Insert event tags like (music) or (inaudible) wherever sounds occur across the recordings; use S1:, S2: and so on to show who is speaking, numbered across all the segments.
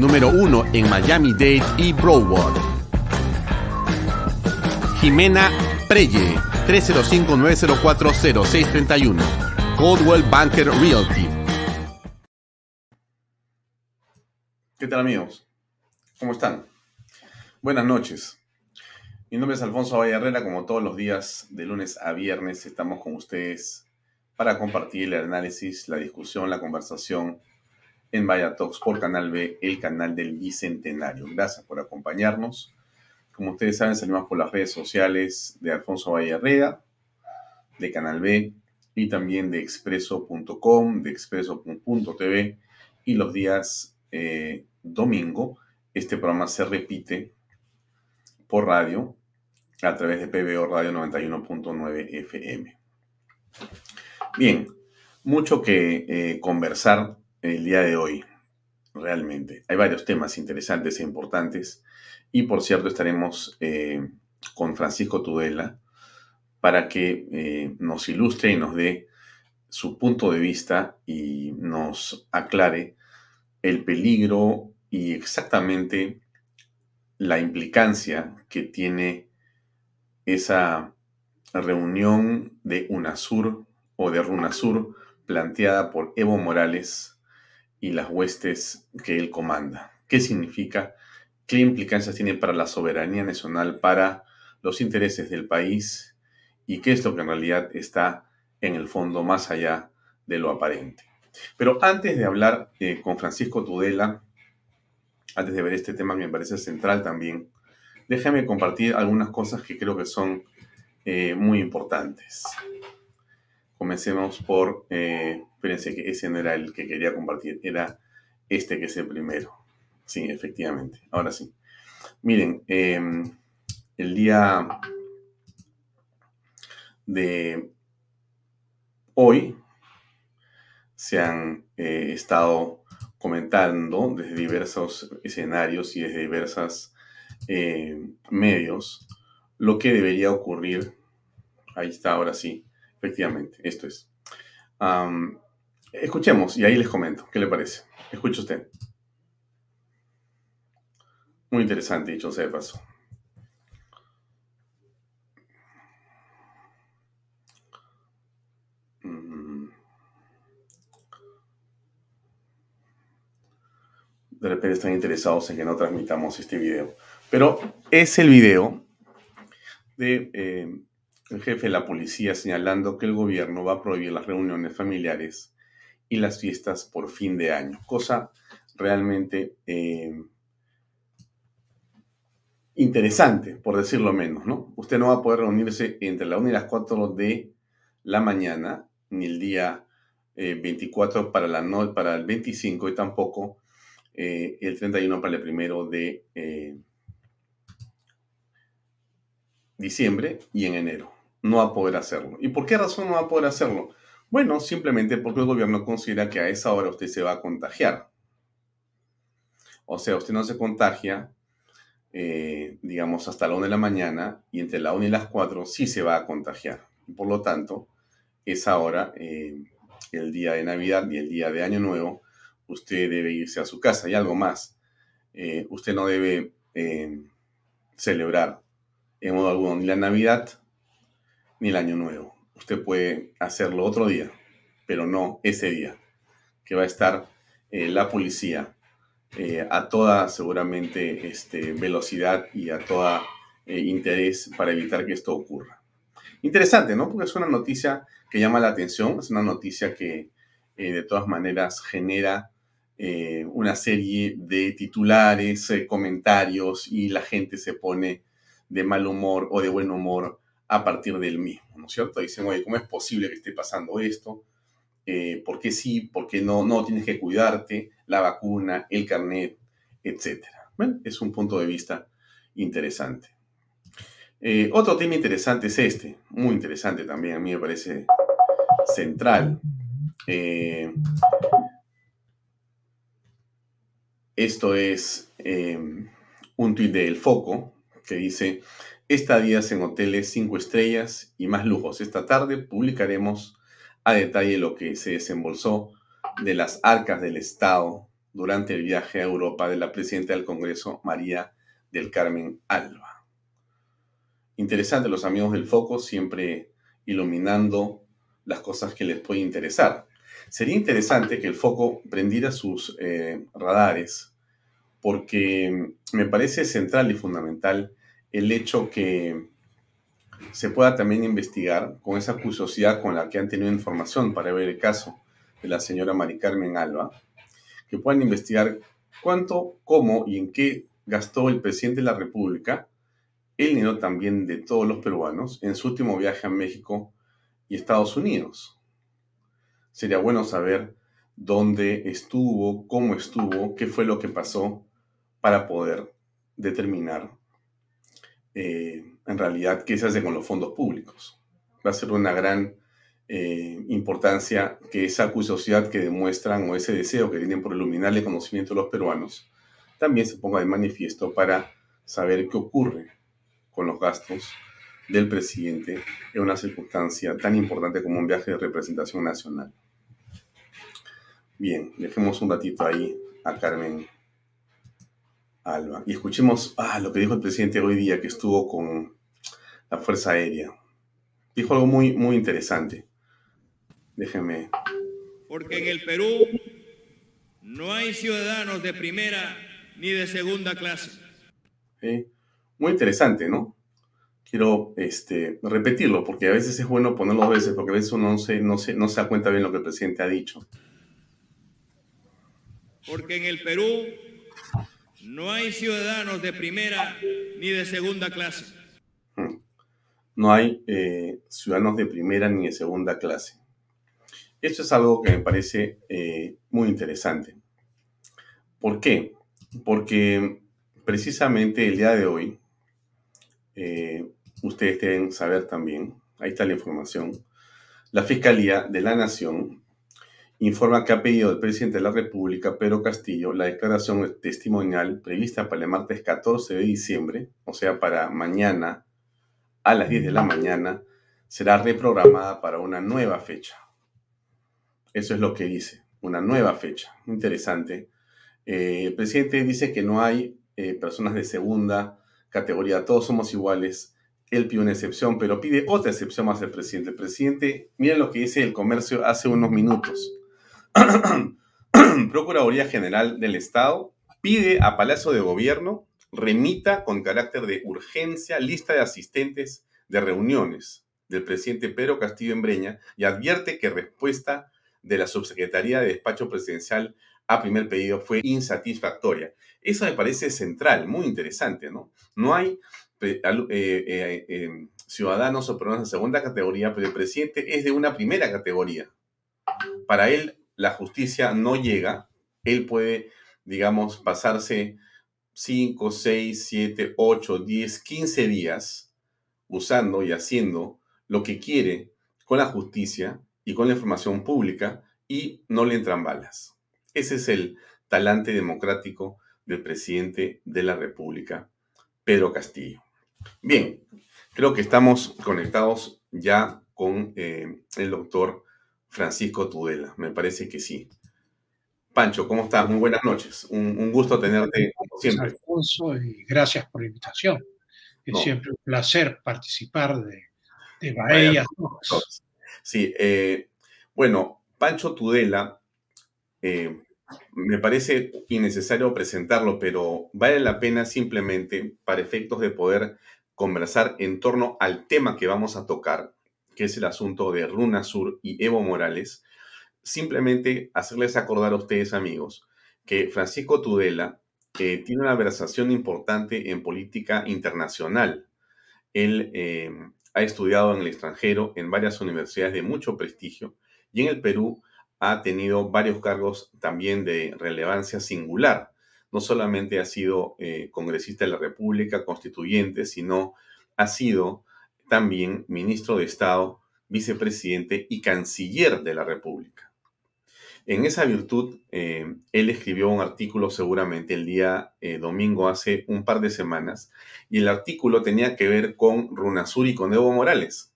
S1: Número uno en Miami-Dade y Broward. Jimena Preye, 305-904-0631. Coldwell Banker Realty.
S2: ¿Qué tal amigos? ¿Cómo están? Buenas noches. Mi nombre es Alfonso Valle Herrera, como todos los días de lunes a viernes estamos con ustedes para compartir el análisis, la discusión, la conversación en Talks por Canal B, el canal del Bicentenario. Gracias por acompañarnos. Como ustedes saben, salimos por las redes sociales de Alfonso Valle Herrera, de Canal B y también de expreso.com, de expreso.tv y los días eh, domingo este programa se repite por radio a través de PBO Radio 91.9 FM. Bien, mucho que eh, conversar el día de hoy, realmente. Hay varios temas interesantes e importantes. Y por cierto, estaremos eh, con Francisco Tudela para que eh, nos ilustre y nos dé su punto de vista y nos aclare el peligro y exactamente la implicancia que tiene esa reunión de UNASUR o de RUNASUR planteada por Evo Morales y las huestes que él comanda. ¿Qué significa? ¿Qué implicancias tiene para la soberanía nacional, para los intereses del país? ¿Y qué es lo que en realidad está en el fondo más allá de lo aparente? Pero antes de hablar eh, con Francisco Tudela, antes de ver este tema que me parece central también, déjame compartir algunas cosas que creo que son eh, muy importantes. Comencemos por eh, Espérense que ese no era el que quería compartir, era este que es el primero. Sí, efectivamente. Ahora sí. Miren, em, el día de hoy se han eh, estado comentando desde diversos escenarios y desde diversos eh, medios lo que debería ocurrir. Ahí está, ahora sí, efectivamente, esto es. Escuchemos y ahí les comento. ¿Qué le parece? Escuche usted. Muy interesante, dicho sea de paso. Mm. De repente están interesados en que no transmitamos este video. Pero es el video de eh, el jefe de la policía señalando que el gobierno va a prohibir las reuniones familiares y las fiestas por fin de año, cosa realmente eh, interesante, por decirlo menos, ¿no? Usted no va a poder reunirse entre la 1 y las 4 de la mañana, ni el día 24 eh, para, la no, para el 25 y tampoco eh, el 31 para el primero de diciembre y en enero. No va a poder hacerlo. ¿Y por qué razón no va a poder hacerlo? Bueno, simplemente porque el gobierno considera que a esa hora usted se va a contagiar. O sea, usted no se contagia, eh, digamos, hasta la 1 de la mañana y entre la 1 y las 4 sí se va a contagiar. Por lo tanto, esa hora, eh, el día de Navidad y el día de Año Nuevo, usted debe irse a su casa y algo más. Eh, usted no debe celebrar en modo alguno ni la Navidad ni el Año Nuevo usted puede hacerlo otro día, pero no ese día, que va a estar eh, la policía eh, a toda seguramente este, velocidad y a toda eh, interés para evitar que esto ocurra. Interesante, ¿no? Porque es una noticia que llama la atención, es una noticia que de todas maneras genera una serie de titulares, comentarios y la gente se pone de mal humor o de buen humor a partir del mismo, ¿no es cierto? Dicen, oye, ¿cómo es posible que esté pasando esto? Eh, ¿Por qué sí? ¿Por qué no? No, tienes que cuidarte, la vacuna, el carnet, etcétera. Bueno, es un punto de vista interesante. Eh, otro tema interesante es este, muy interesante también, a mí me parece central. Eh, esto es un tuit de El Foco que dice, estadías en hoteles 5 estrellas y más lujos. Esta tarde publicaremos a detalle lo que se desembolsó de las arcas del Estado durante el viaje a Europa de la presidenta del Congreso, María del Carmen Alba. Interesante los amigos del foco, siempre iluminando las cosas que les puede interesar. Sería interesante que el foco prendiera sus eh, radares porque me parece central y fundamental el hecho que se pueda también investigar con esa curiosidad con la que han tenido información para ver el caso de la señora Mari Carmen Alba, que puedan investigar cuánto, cómo y en qué gastó el presidente de la República el dinero también de todos los peruanos en su último viaje a México y Estados Unidos. Sería bueno saber dónde estuvo, cómo estuvo, qué fue lo que pasó para poder determinar eh, en realidad qué se hace con los fondos públicos. Va a ser una gran eh, importancia que esa curiosidad que demuestran o ese deseo que tienen por iluminar el conocimiento de los peruanos también se ponga de manifiesto para saber qué ocurre con los gastos del presidente en una circunstancia tan importante como un viaje de representación nacional. Bien, dejemos un ratito ahí a Carmen Alba. Y escuchemos ah, lo que dijo el presidente hoy día que estuvo con la Fuerza Aérea. Dijo algo muy, muy interesante. Déjenme.
S3: Porque en el Perú no hay ciudadanos de primera ni de segunda clase.
S2: Muy interesante, ¿no? Quiero este, repetirlo porque a veces es bueno ponerlo dos veces porque a veces uno no se, no, se, no se da cuenta bien lo que el presidente ha dicho.
S3: Porque en el Perú no hay ciudadanos de primera ni de segunda clase.
S2: No hay eh, ciudadanos de primera ni de segunda clase. Esto es algo que me parece eh, muy interesante. ¿Por qué? Porque precisamente el día de hoy, eh, ustedes deben saber también, ahí está la información, la Fiscalía de la Nación informa que ha pedido el presidente de la República, Pedro Castillo, la declaración testimonial prevista para el martes 14 de diciembre, o sea, para mañana a las 10 de la mañana, será reprogramada para una nueva fecha. Eso es lo que dice, una nueva fecha. Interesante. Eh, el presidente dice que no hay eh, personas de segunda categoría, todos somos iguales. Él pide una excepción, pero pide otra excepción más el presidente. El presidente, miren lo que dice el comercio hace unos minutos (coughs) Procuraduría General del Estado pide a Palacio de Gobierno remita con carácter de urgencia lista de asistentes de reuniones del presidente Pedro Castillo Embreña y advierte que respuesta de la Subsecretaría de Despacho Presidencial a primer pedido fue insatisfactoria. Eso me parece central, muy interesante, ¿no? No hay eh, eh, eh, ciudadanos o personas de segunda categoría, pero el presidente es de una primera categoría. Para él, la justicia no llega, él puede, digamos, pasarse 5, 6, 7, 8, 10, 15 días usando y haciendo lo que quiere con la justicia y con la información pública y no le entran balas. Ese es el talante democrático del presidente de la República, Pedro Castillo. Bien, creo que estamos conectados ya con eh, el doctor Francisco Tudela. Me parece que sí. Pancho, ¿cómo estás? Muy buenas noches. Un, gusto tenerte como siempre.
S4: Alfonso, y gracias por la invitación. Es siempre un placer participar de, de Bahía.
S2: Sí, eh, bueno, Pancho Tudela, eh, me parece innecesario presentarlo, pero vale la pena simplemente para efectos de poder conversar en torno al tema que vamos a tocar, que es el asunto de Runa Sur y Evo Morales, simplemente hacerles acordar a ustedes, amigos, que Francisco Tudela eh, tiene una versación importante en política internacional. Él eh, ha estudiado en el extranjero en varias universidades de mucho prestigio y en el Perú ha tenido varios cargos también de relevancia singular. No solamente ha sido eh, congresista de la República, constituyente, sino ha sido también ministro de Estado, vicepresidente y canciller de la República. En esa virtud, eh, él escribió un artículo seguramente el día eh, domingo hace un par de semanas, y el artículo tenía que ver con Runasur y con Evo Morales.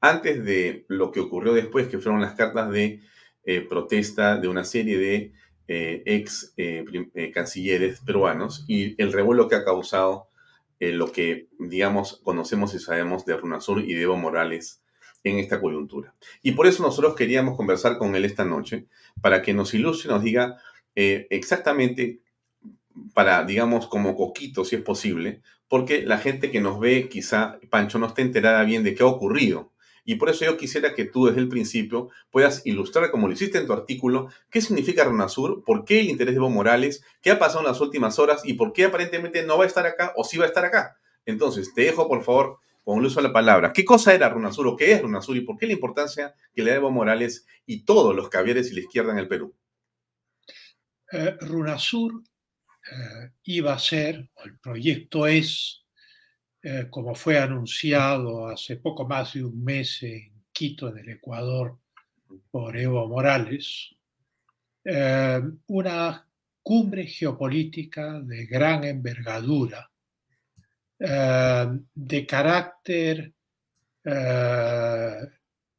S2: Antes de lo que ocurrió después, que fueron las cartas de eh, protesta de una serie de ex cancilleres peruanos y el revuelo que ha causado lo que, digamos, conocemos y sabemos de Runasur y de Evo Morales en esta coyuntura. Y por eso nosotros queríamos conversar con él esta noche, para que nos ilustre y nos diga exactamente, para, digamos, como coquito, si es posible, porque la gente que nos ve, quizá, Pancho, no esté enterada bien de qué ha ocurrido y por eso yo quisiera que tú desde el principio puedas ilustrar, como lo hiciste en tu artículo, qué significa RUNASUR, por qué el interés de Evo Morales, qué ha pasado en las últimas horas y por qué aparentemente no va a estar acá o sí va a estar acá. Entonces, te dejo por favor con el uso de la palabra. ¿Qué cosa era RUNASUR o qué es RUNASUR y por qué la importancia que le da Evo Morales y todos los caviares y la izquierda en el Perú?
S4: Eh, RUNASUR eh, iba a ser, o el proyecto es, eh, como fue anunciado hace poco más de un mes en Quito, en el Ecuador, por Evo Morales, eh, una cumbre geopolítica de gran envergadura, eh, de carácter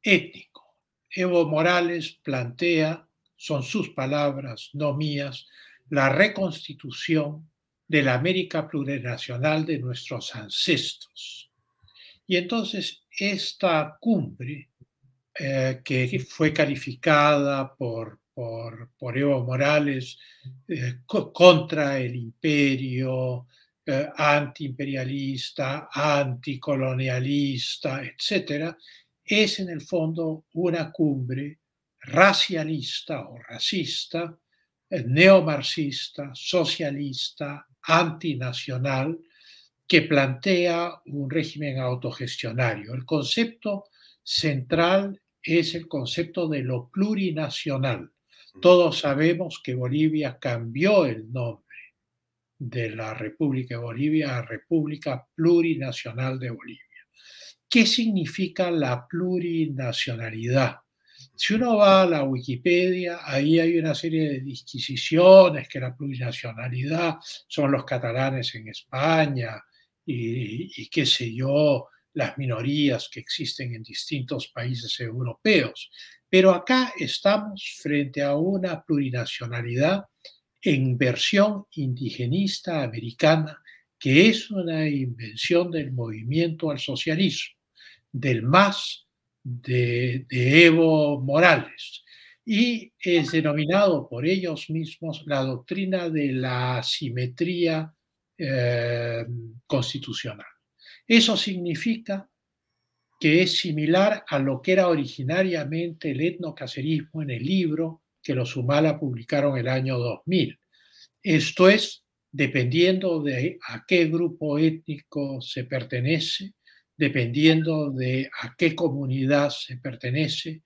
S4: étnico. Evo Morales plantea, son sus palabras, no mías, la reconstitución de la América plurinacional de nuestros ancestros. Y entonces esta cumbre, eh, que fue calificada por, por, Evo Morales eh, contra el imperio, eh, antiimperialista, anticolonialista, etc., es en el fondo una cumbre racialista o racista, neomarxista, socialista, antinacional que plantea un régimen autogestionario. El concepto central es el concepto de lo plurinacional. Todos sabemos que Bolivia cambió el nombre de la República de Bolivia a República Plurinacional de Bolivia. ¿Qué significa la plurinacionalidad? Si uno va a la Wikipedia, ahí hay una serie de disquisiciones que la plurinacionalidad son los catalanes en España y, qué sé yo, las minorías que existen en distintos países europeos. Pero acá estamos frente a una plurinacionalidad en versión indigenista americana, que es una invención del movimiento al socialismo, del más de, Evo Morales y es denominado por ellos mismos la doctrina de la simetría eh, constitucional. Eso significa que es similar a lo que era originariamente el etnocacerismo en el libro que los Humala publicaron el año 2000. Esto es, dependiendo de a qué grupo étnico se pertenece, dependiendo de a qué comunidad se pertenece,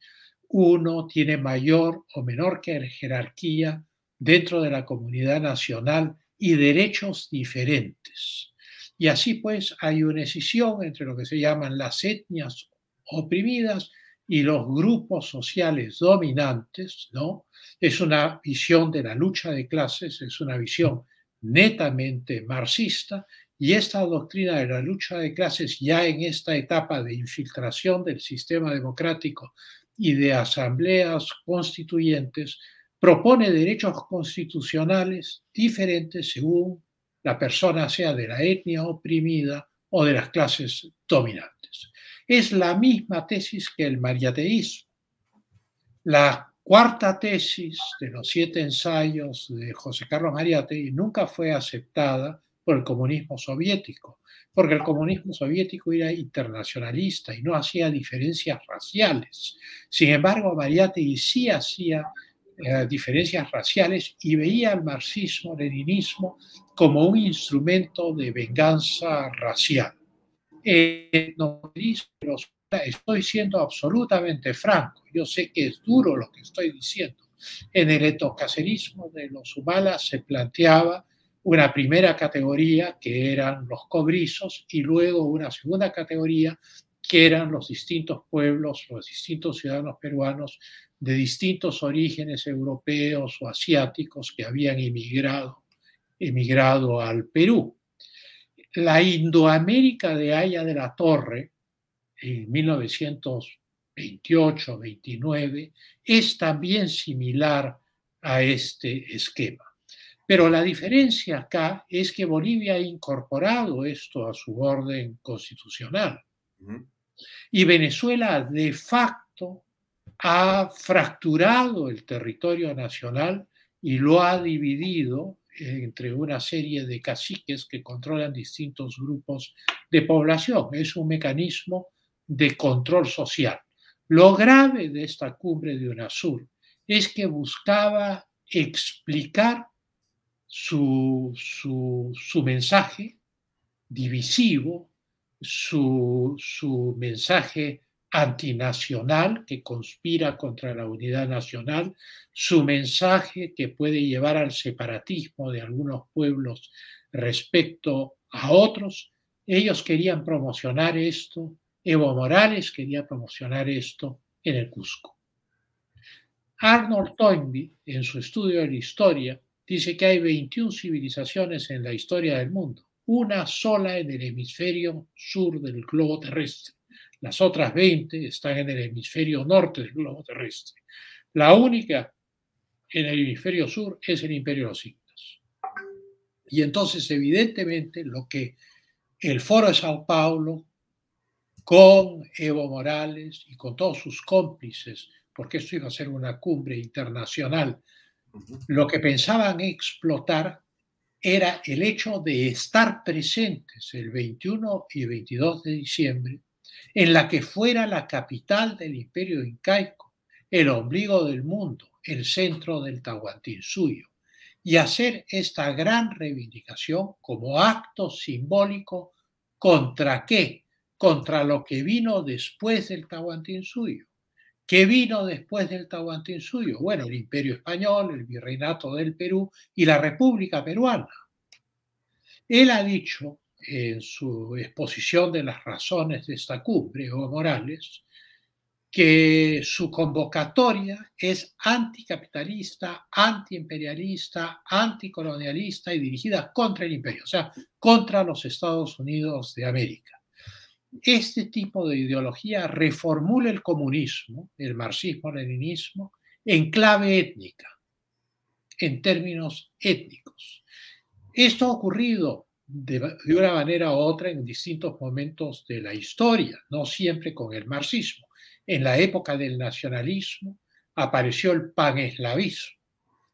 S4: uno tiene mayor o menor jerarquía dentro de la comunidad nacional y derechos diferentes. Y así pues hay una escisión entre lo que se llaman las etnias oprimidas y los grupos sociales dominantes, ¿no? Es una visión de la lucha de clases, es una visión netamente marxista y esta doctrina de la lucha de clases ya en esta etapa de infiltración del sistema democrático y de asambleas constituyentes propone derechos constitucionales diferentes según la persona sea de la etnia oprimida o de las clases dominantes. Es la misma tesis que el mariateísmo. La cuarta tesis de los siete ensayos de José Carlos Mariátegui nunca fue aceptada por el comunismo soviético, porque el comunismo soviético era internacionalista y no hacía diferencias raciales. Sin embargo, Mariátegui sí hacía eh, diferencias raciales y veía al marxismo-leninismo como un instrumento de venganza racial. Eh, estoy siendo absolutamente franco, yo sé que es duro lo que estoy diciendo. En el etocacerismo de los Humalas se planteaba una primera categoría que eran los cobrizos y luego una segunda categoría que eran los distintos pueblos, los distintos ciudadanos peruanos de distintos orígenes europeos o asiáticos que habían emigrado, emigrado al Perú. La Indoamérica de Haya de la Torre, en 1928-29, es también similar a este esquema. Pero la diferencia acá es que Bolivia ha incorporado esto a su orden constitucional. Y Venezuela de facto ha fracturado el territorio nacional y lo ha dividido entre una serie de caciques que controlan distintos grupos de población. Es un mecanismo de control social. Lo grave de esta cumbre de UNASUR es que buscaba explicar su, su, mensaje divisivo, su, su mensaje antinacional que conspira contra la unidad nacional, su mensaje que puede llevar al separatismo de algunos pueblos respecto a otros. Ellos querían promocionar esto, Evo Morales quería promocionar esto en el Cusco. Arnold Toynbee, en su estudio de la historia, dice que hay 21 civilizaciones en la historia del mundo, una sola en el hemisferio sur del globo terrestre. Las otras 20 están en el hemisferio norte del globo terrestre. La única en el hemisferio sur es el imperio de los incas. Y entonces, evidentemente, lo que el Foro de Sao Paulo, con Evo Morales y con todos sus cómplices, porque esto iba a ser una cumbre internacional, lo que pensaban explotar era el hecho de estar presentes el 21 y 22 de diciembre en la que fuera la capital del imperio incaico, el ombligo del mundo, el centro del Tahuantinsuyo, y hacer esta gran reivindicación como acto simbólico contra qué? Contra lo que vino después del Tahuantinsuyo. ¿Qué vino después del Tahuantinsuyo? Bueno, el imperio español, el virreinato del Perú y la República Peruana. Él ha dicho en su exposición de las razones de esta cumbre, Evo Morales, que su convocatoria es anticapitalista, antiimperialista, anticolonialista y dirigida contra el imperio, o sea, contra los Estados Unidos de América. Este tipo de ideología reformula el comunismo, el marxismo-leninismo, en clave étnica, en términos étnicos. Esto ha ocurrido de, una manera u otra en distintos momentos de la historia, no siempre con el marxismo. En la época del nacionalismo apareció el paneslavismo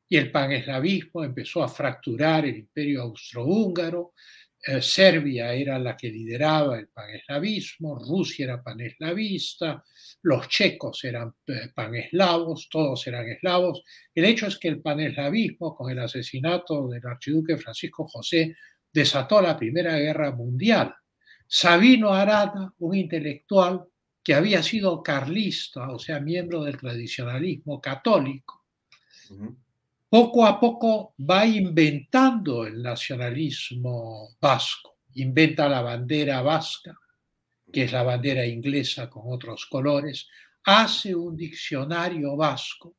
S4: y el paneslavismo empezó a fracturar el imperio austrohúngaro. Eh, Serbia era la que lideraba el paneslavismo, Rusia era paneslavista, los checos eran eh, paneslavos, todos eran eslavos. El hecho es que el paneslavismo, con el asesinato del archiduque Francisco José, desató la Primera Guerra Mundial. Sabino Arana, un intelectual que había sido carlista, o sea, miembro del tradicionalismo católico, poco a poco va inventando el nacionalismo vasco, inventa la bandera vasca, que es la bandera inglesa con otros colores, hace un diccionario vasco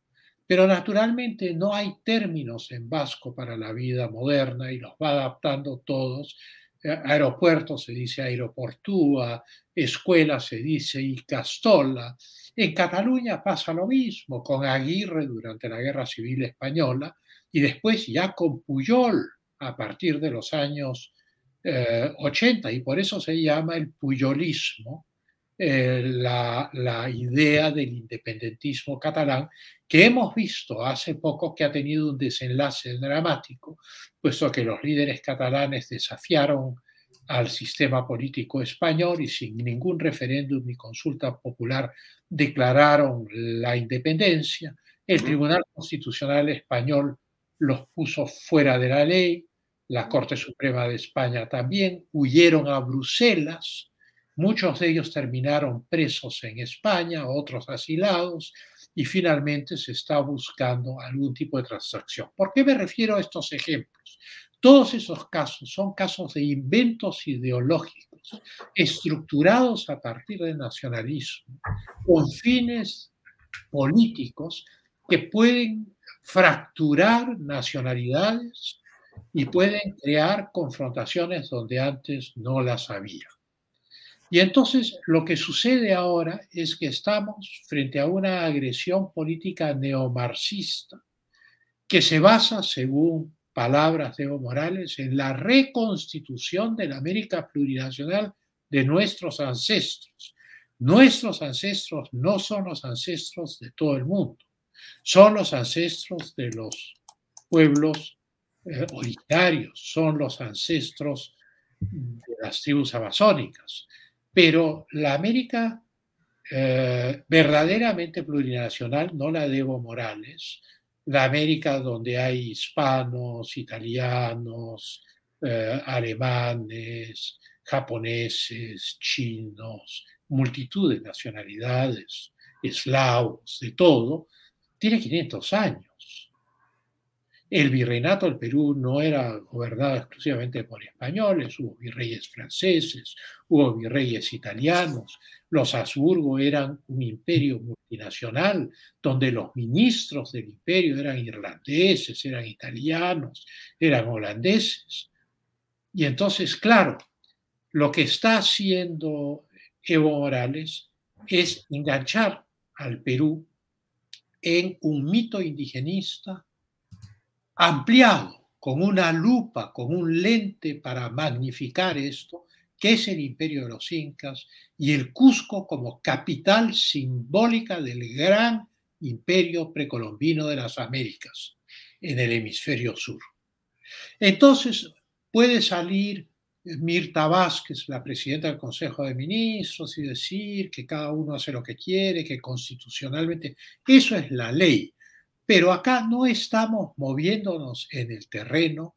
S4: pero naturalmente no hay términos en vasco para la vida moderna y los va adaptando todos. Aeropuerto se dice aeroportúa, escuela se dice icastola. En Cataluña pasa lo mismo con Aguirre durante la Guerra Civil Española y después ya con Puyol a partir de los años 80 eh, y por eso se llama el puyolismo eh, la, la, idea del independentismo catalán, que hemos visto hace poco que ha tenido un desenlace dramático, puesto que los líderes catalanes desafiaron al sistema político español y sin ningún referéndum ni consulta popular declararon la independencia. El Tribunal Constitucional Español los puso fuera de la ley, la Corte Suprema de España también, huyeron a Bruselas, muchos de ellos terminaron presos en España, otros asilados, y finalmente se está buscando algún tipo de transacción. ¿Por qué me refiero a estos ejemplos? Todos esos casos son casos de inventos ideológicos estructurados a partir del nacionalismo, con fines políticos que pueden fracturar nacionalidades y pueden crear confrontaciones donde antes no las había. Y entonces lo que sucede ahora es que estamos frente a una agresión política neomarxista que se basa, según palabras de Evo Morales, en la reconstitución de la América plurinacional de nuestros ancestros. Nuestros ancestros no son los ancestros de todo el mundo, son los ancestros de los pueblos eh, originarios, son los ancestros de las tribus amazónicas. Pero la América eh, verdaderamente plurinacional, no la de Evo Morales, la América donde hay hispanos, italianos, eh, alemanes, japoneses, chinos, multitud de nacionalidades, eslavos, de todo, tiene 500 años. El virreinato del Perú no era gobernado exclusivamente por españoles, hubo virreyes franceses, hubo virreyes italianos, los Habsburgo eran un imperio multinacional donde los ministros del imperio eran irlandeses, eran italianos, eran holandeses. Y entonces, claro, lo que está haciendo Evo Morales es enganchar al Perú en un mito indigenista ampliado con una lupa, con un lente para magnificar esto, que es el imperio de los incas y el Cusco como capital simbólica del gran imperio precolombino de las Américas en el hemisferio sur. Entonces puede salir Mirta Vázquez, la presidenta del Consejo de Ministros, y decir que cada uno hace lo que quiere, que constitucionalmente eso es la ley. Pero acá no estamos moviéndonos en el terreno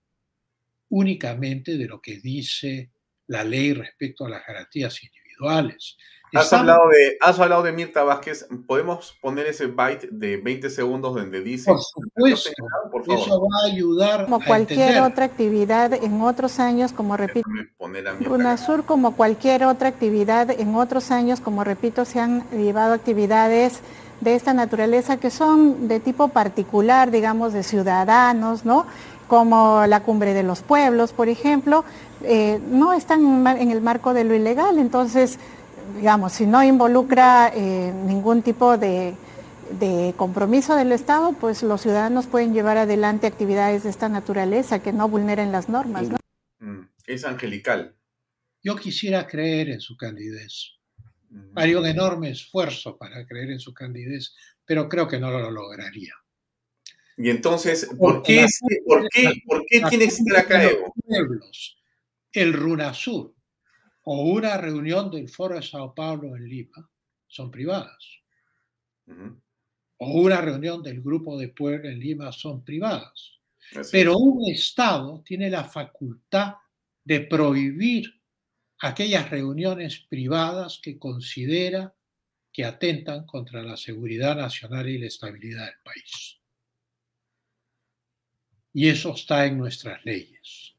S4: únicamente de lo que dice la ley respecto a las garantías individuales.
S2: Has, hablado de, has hablado de Mirta Vázquez. ¿Podemos poner ese byte de 20 segundos donde dice...
S4: Por supuesto, eso va a ayudar
S5: Como cualquier otra actividad en otros años, como repito... UNASUR, como cualquier otra actividad en otros años, como repito, se han llevado actividades de esta naturaleza que son de tipo particular, digamos, de ciudadanos, ¿no? como la cumbre de los pueblos, por ejemplo, eh, no están en el marco de lo ilegal. Entonces, digamos, si no involucra eh, ningún tipo de, compromiso del Estado, pues los ciudadanos pueden llevar adelante actividades de esta naturaleza que no vulneren las normas.
S2: Mm, es angelical.
S4: Yo quisiera creer en su candidez. Haría un enorme esfuerzo para creer en su candidez, pero creo que no lo lograría.
S2: Y entonces, ¿por qué, ¿por qué, por qué tiene que estar acá Evo?
S4: El RUNASUR o una reunión del Foro de Sao Paulo en Lima son privadas. O una reunión del Grupo de Puebla en Lima son privadas. Pero un Estado tiene la facultad de prohibir aquellas reuniones privadas que considera que atentan contra la seguridad nacional y la estabilidad del país. Y eso está en nuestras leyes.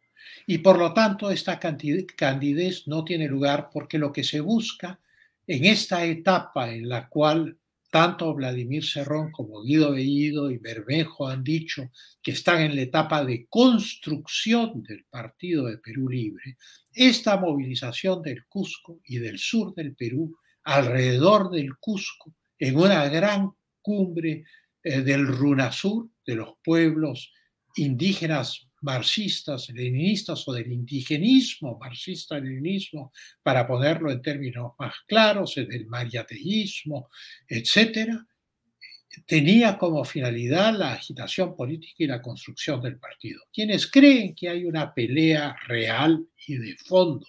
S4: Y por lo tanto, esta candidez no tiene lugar porque lo que se busca en esta etapa en la cual tanto Vladimir Serrón como Guido Bellido y Bermejo han dicho que están en la etapa de construcción del Partido de Perú Libre, esta movilización del Cusco y del sur del Perú alrededor del Cusco en una gran cumbre eh, del Runasur, de los pueblos indígenas marxistas, leninistas o del indigenismo, marxista-leninismo, para ponerlo en términos más claros, del mariateísmo, etcétera, tenía como finalidad la agitación política y la construcción del partido. Quienes creen que hay una pelea real y de fondo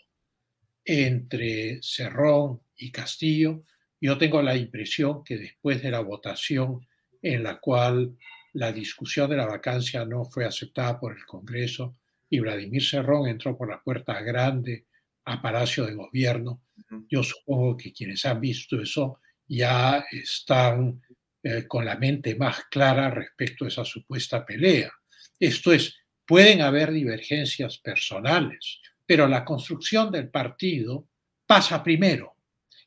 S4: entre Cerrón y Castillo, yo tengo la impresión que después de la votación en la cual la discusión de la vacancia no fue aceptada por el Congreso y Vladimir Cerrón entró por la puerta grande a Palacio de Gobierno. Yo supongo que quienes han visto eso ya están eh, con la mente más clara respecto a esa supuesta pelea. Esto es, pueden haber divergencias personales, pero la construcción del partido pasa primero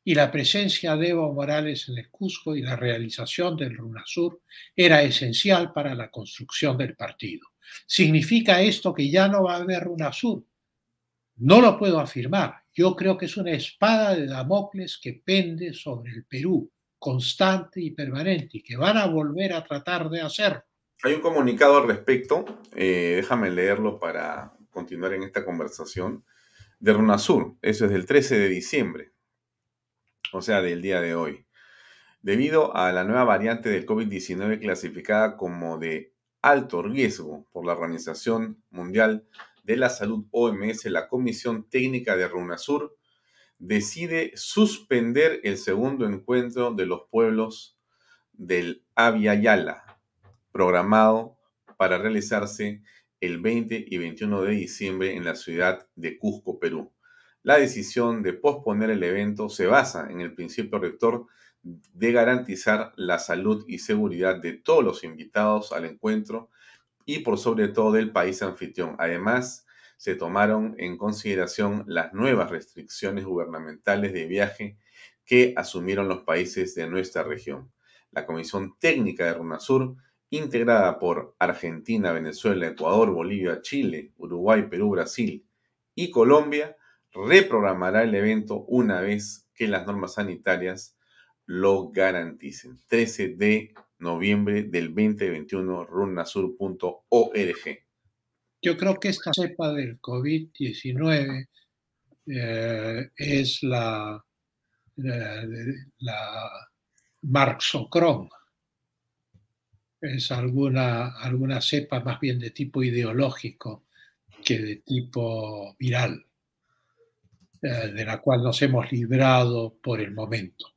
S4: y la presencia de Evo Morales en el Cusco y la realización del RUNASUR era esencial para la construcción del partido. ¿Significa esto que ya no va a haber RUNASUR? No lo puedo afirmar. Yo creo que es una espada de Damocles que pende sobre el Perú, constante y permanente, y que van a volver a tratar de hacer.
S2: Hay un comunicado al respecto, eh, déjame leerlo para continuar en esta conversación, de RUNASUR, eso es del 13 de diciembre o sea, del día de hoy. Debido a la nueva variante del COVID-19 clasificada como de alto riesgo por la Organización Mundial de la Salud OMS, la Comisión Técnica de RUNASUR decide suspender el segundo encuentro de los pueblos del Avia Yala, programado para realizarse el 20 y 21 de diciembre en la ciudad de Cusco, Perú. La decisión de posponer el evento se basa en el principio rector de garantizar la salud y seguridad de todos los invitados al encuentro y por sobre todo del país anfitrión. Además, se tomaron en consideración las nuevas restricciones gubernamentales de viaje que asumieron los países de nuestra región. La Comisión Técnica de RUNASUR, integrada por Argentina, Venezuela, Ecuador, Bolivia, Chile, Uruguay, Perú, Brasil y Colombia, reprogramará el evento una vez que las normas sanitarias lo garanticen. 13 de noviembre del 2021, runasur.org.
S4: Yo creo que esta cepa del COVID-19 eh, es la, la, Marxocron. Es alguna, alguna cepa más bien de tipo ideológico que de tipo viral. Eh, de la cual nos hemos librado por el momento.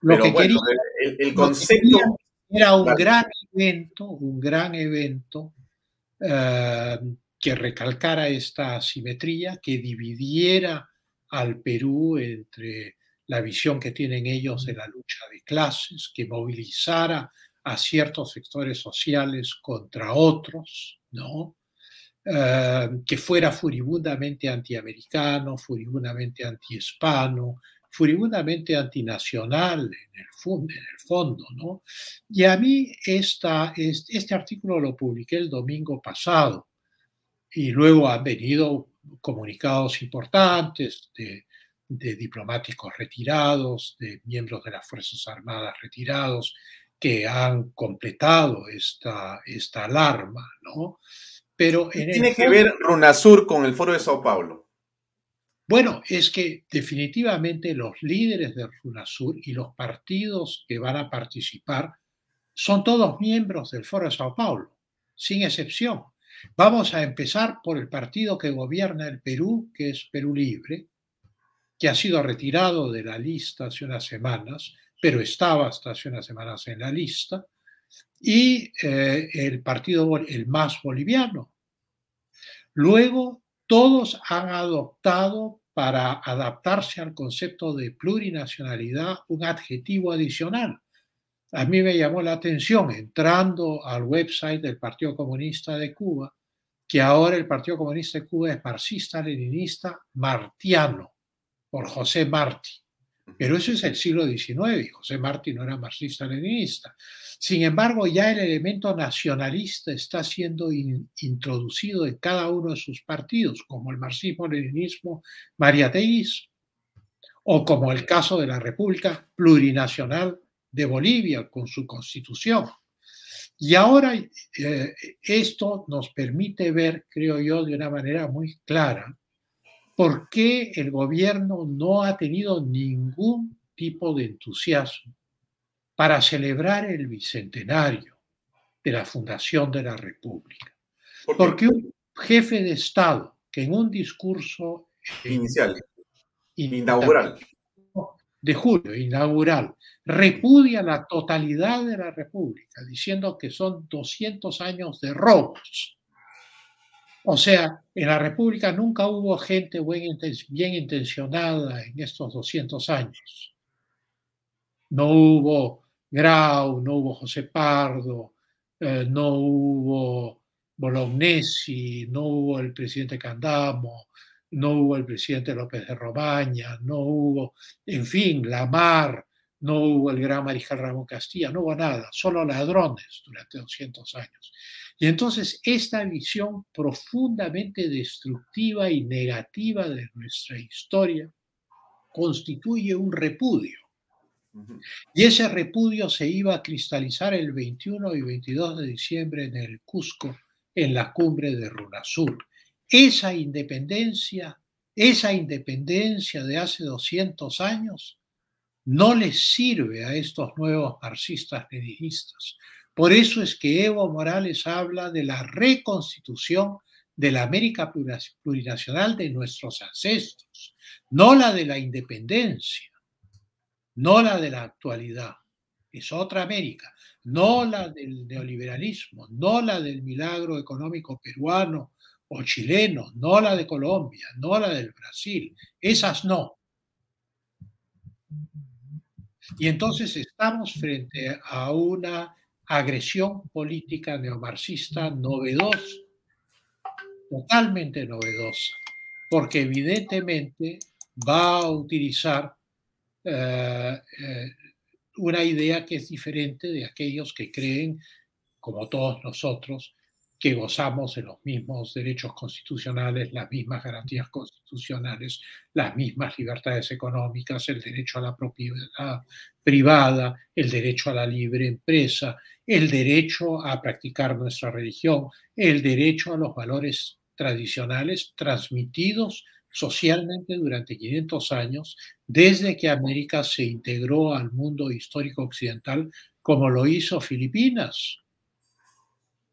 S2: Lo que quería, el, concepto
S4: era un gran evento, un gran evento eh, que recalcara esta asimetría, que dividiera al Perú entre la visión que tienen ellos de la lucha de clases, que movilizara a ciertos sectores sociales contra otros, ¿no? Eh, que fuera furibundamente antiamericano, furibundamente antihispano, furibundamente antinacional en el, fondo, en el fondo, ¿no? Y a mí este artículo lo publiqué el domingo pasado y luego han venido comunicados importantes de, diplomáticos retirados, de miembros de las Fuerzas Armadas retirados, que han completado esta alarma, ¿no?
S2: Pero ¿Qué tiene que ver RUNASUR con el Foro de Sao Paulo?
S4: Bueno, es que definitivamente los líderes de RUNASUR y los partidos que van a participar son todos miembros del Foro de Sao Paulo, sin excepción. Vamos a empezar por el partido que gobierna el Perú, que es Perú Libre, que ha sido retirado de la lista hace unas semanas, pero estaba hasta hace unas semanas en la lista y eh, el partido, el más boliviano. Luego, todos han adoptado para adaptarse al concepto de plurinacionalidad un adjetivo adicional. A mí me llamó la atención entrando al website del Partido Comunista de Cuba, que ahora el Partido Comunista de Cuba es marxista-leninista martiano, por José Martí. Pero eso es el siglo XIX José Martí no era marxista-leninista. Sin embargo, ya el elemento nacionalista está siendo introducido en cada uno de sus partidos, como el marxismo-leninismo mariateísmo, o como el caso de la República Plurinacional de Bolivia con su constitución. Y ahora eh, esto nos permite ver, creo yo, de una manera muy clara, por qué el gobierno no ha tenido ningún tipo de entusiasmo para celebrar el bicentenario de la fundación de la República. Porque un jefe de Estado que en un discurso
S2: inicial, inaugural,
S4: de julio, inaugural, repudia la totalidad de la República, diciendo que son 200 años de robos. O sea, en la República nunca hubo gente bien intencionada en estos 200 años. No hubo Grau, no hubo José Pardo, eh, no hubo Bolognesi, no hubo el presidente Candamo, no hubo el presidente López de Robaña, no hubo, en fin, Lamar, no hubo el gran mariscal Ramón Castilla, no hubo nada, solo ladrones durante 200 años. Y entonces esta visión profundamente destructiva y negativa de nuestra historia constituye un repudio. Y ese repudio se iba a cristalizar el 21 y 22 de diciembre en el Cusco, en la cumbre de Runasur. Esa independencia, esa independencia de hace 200 años, no les sirve a estos nuevos marxistas leninistas. Por eso es que Evo Morales habla de la reconstitución de la América plurinacional de nuestros ancestros, no la de la independencia, no la de la actualidad. Es otra América, no la del neoliberalismo, no la del milagro económico peruano o chileno, no la de Colombia, no la del Brasil, esas no. Y entonces estamos frente a una agresión política neomarxista novedosa, totalmente novedosa, porque evidentemente va a utilizar eh, eh, una idea que es diferente de aquellos que creen, como todos nosotros, que gozamos de los mismos derechos constitucionales, las mismas garantías constitucionales, las mismas libertades económicas, el derecho a la propiedad privada, el derecho a la libre empresa, el derecho a practicar nuestra religión, el derecho a los valores tradicionales transmitidos socialmente durante 500 años, desde que América se integró al mundo histórico occidental, como lo hizo Filipinas,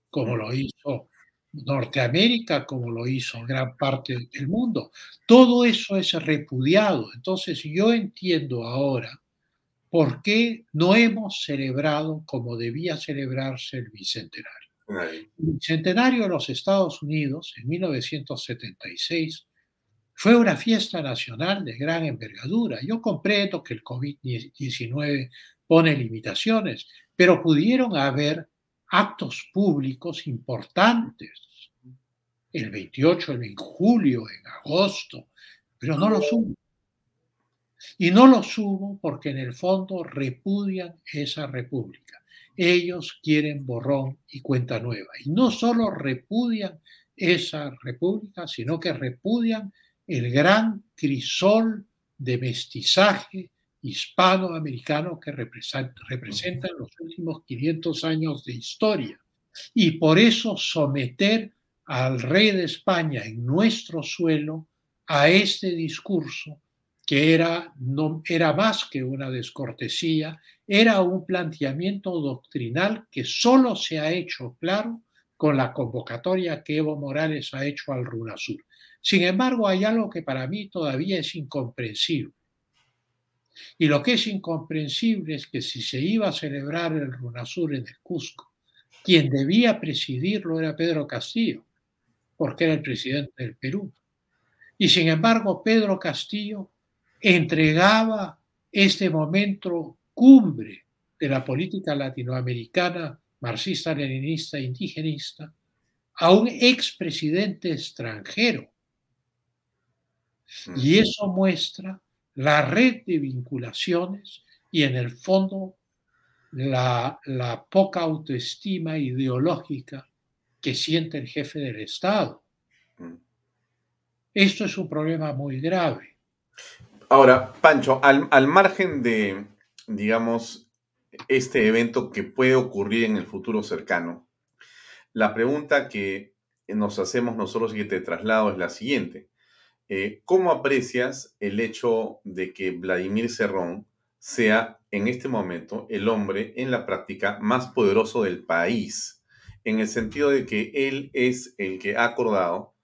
S4: como lo hizo Norteamérica, como lo hizo gran parte del mundo. Todo eso es repudiado. Entonces yo entiendo ahora por qué no hemos celebrado como debía celebrarse el Bicentenario. El Bicentenario de los Estados Unidos en 1976 fue una fiesta nacional de gran envergadura. Yo comprendo que el COVID-19 pone limitaciones, pero pudieron haber actos públicos importantes, el 28, el julio, en agosto, pero no los hubo. Y no los hubo porque en el fondo repudian esa república. Ellos quieren borrón y cuenta nueva. Y no solo repudian esa república, sino que repudian el gran crisol de mestizaje hispanoamericano que representa, los últimos 500 años de historia. Y por eso someter al rey de España en nuestro suelo a este discurso que era, no, era más que una descortesía, era un planteamiento doctrinal que solo se ha hecho claro con la convocatoria que Evo Morales ha hecho al RUNASUR. Sin embargo, hay algo que para mí todavía es incomprensible. Y lo que es incomprensible es que si se iba a celebrar el Runasur en el Cusco, quien debía presidirlo era Pedro Castillo, porque era el presidente del Perú. Y sin embargo, Pedro Castillo entregaba este momento cumbre de la política latinoamericana marxista, leninista, indigenista, a un expresidente extranjero. Y eso muestra la red de vinculaciones y en el fondo la, poca autoestima ideológica que siente el jefe del Estado. Mm. Esto es un problema muy grave.
S2: Ahora, Pancho, al, al margen de, digamos, este evento que puede ocurrir en el futuro cercano, la pregunta que nos hacemos nosotros y que te traslado es la siguiente. Eh, ¿Cómo aprecias el hecho de que Vladimir Cerrón sea en este momento el hombre en la práctica más poderoso del país? En el sentido de que él es el que ha acordado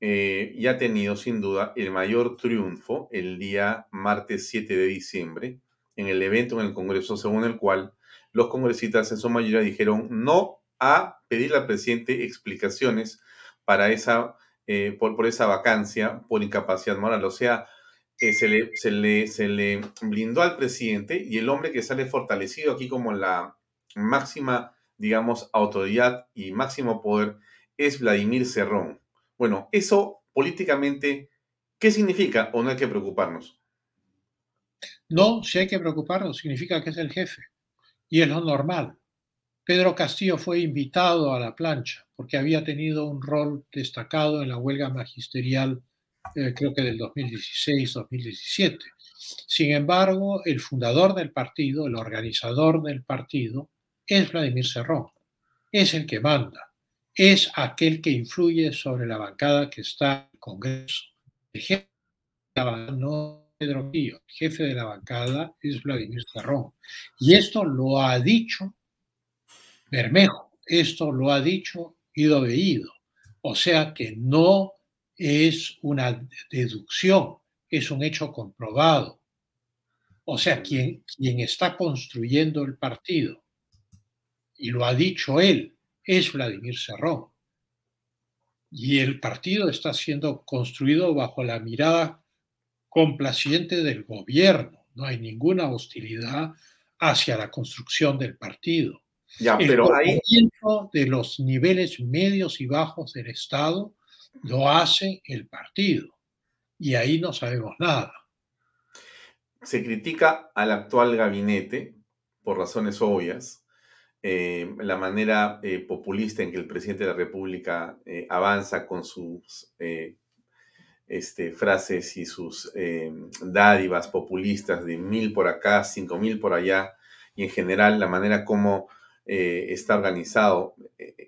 S2: eh, y ha tenido sin duda el mayor triunfo el día martes 7 de diciembre en el evento en el Congreso, según el cual los congresistas en su mayoría dijeron no a pedirle al presidente explicaciones para esa, eh, por, esa vacancia por incapacidad moral. O sea, eh, se, le, se, blindó al presidente y el hombre que sale fortalecido aquí como la máxima, digamos, autoridad y máximo poder es Vladimir Cerrón. Bueno, eso políticamente, ¿qué significa o no hay que preocuparnos?
S4: No, si hay que preocuparnos, significa que es el jefe. Y es lo normal. Pedro Castillo fue invitado a la plancha porque había tenido un rol destacado en la huelga magisterial, eh, creo que del 2016-2017. Sin embargo, el fundador del partido, el organizador del partido, es Vladimir Cerrón. Es el que manda es aquel que influye sobre la bancada que está en el Congreso. El jefe de la bancada no es Pedro Quillo, el jefe de la bancada es Vladimir Cerrón. Y esto lo ha dicho Bermejo, esto lo ha dicho Ido. O sea que no es una deducción, es un hecho comprobado. O sea, quien, quien está construyendo el partido, y lo ha dicho él, es Vladimir Serrón. Y el partido está siendo construido bajo la mirada complaciente del gobierno. No hay ninguna hostilidad hacia la construcción del partido.
S2: Ya, pero
S4: el de los niveles medios y bajos del Estado lo hace el partido. Y ahí no sabemos nada.
S2: Se critica al actual gabinete por razones obvias, eh, la manera eh, populista en que el presidente de la República eh, avanza con sus este, frases y sus dádivas populistas de mil por acá, cinco mil por allá, y en general la manera como está organizado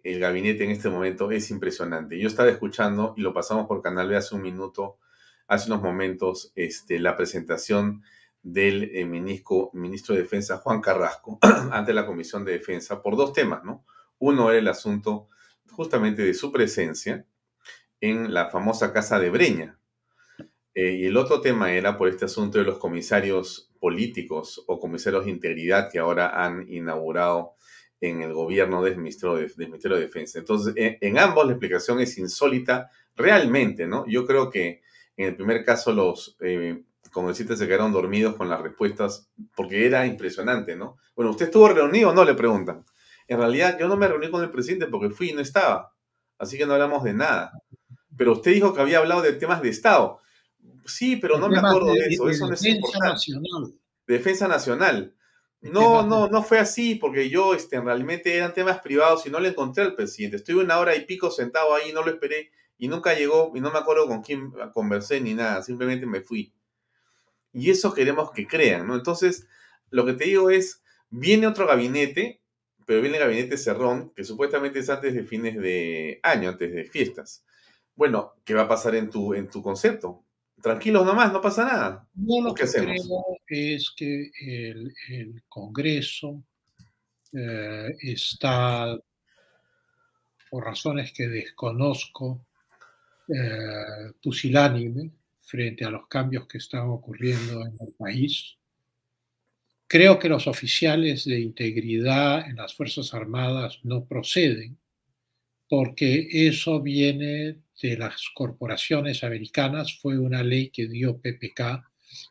S2: el gabinete en este momento es impresionante. Yo estaba escuchando, y lo pasamos por Canal B hace un minuto, hace unos momentos, este, la presentación del eh, ministro, ministro de Defensa Juan Carrasco (clears throat) ante la Comisión de Defensa por dos temas, ¿no? Uno era el asunto justamente de su presencia en la famosa Casa de Breña. Eh, y el otro tema era por este asunto de los comisarios políticos o comisarios de integridad que ahora han inaugurado en el gobierno del Ministerio de, Ministerio de Defensa. Entonces, en, ambos la explicación es insólita realmente, ¿no? Yo creo que en el primer caso los eh, congresistas se quedaron dormidos con las respuestas porque era impresionante, ¿no? Bueno, ¿usted estuvo reunido o no? Le preguntan. En realidad yo no me reuní con el presidente porque fui y no estaba. Así que no hablamos de nada. Pero usted dijo que había hablado de temas de Estado. Sí, pero no me acuerdo de, eso. eso no es defensa nacional. Defensa nacional. No, no, no fue así, porque yo, este, realmente eran temas privados y no le encontré al presidente. Estuve una hora y pico sentado ahí, no lo esperé y nunca llegó y no me acuerdo con quién conversé ni nada, simplemente me fui. Y eso queremos que crean, ¿no? Entonces, lo que te digo es, viene otro gabinete, pero viene el gabinete cerrón, que supuestamente es antes de fines de año, antes de fiestas. Bueno, ¿qué va a pasar en tu, en tu concepto? Tranquilos nomás, no pasa nada.
S4: No, lo que creo es que el, Congreso eh, está, por razones que desconozco, eh, pusilánime, frente a los cambios que están ocurriendo en el país. Creo que los oficiales de integridad en las Fuerzas Armadas no proceden porque eso viene de las corporaciones americanas, fue una ley que dio PPK,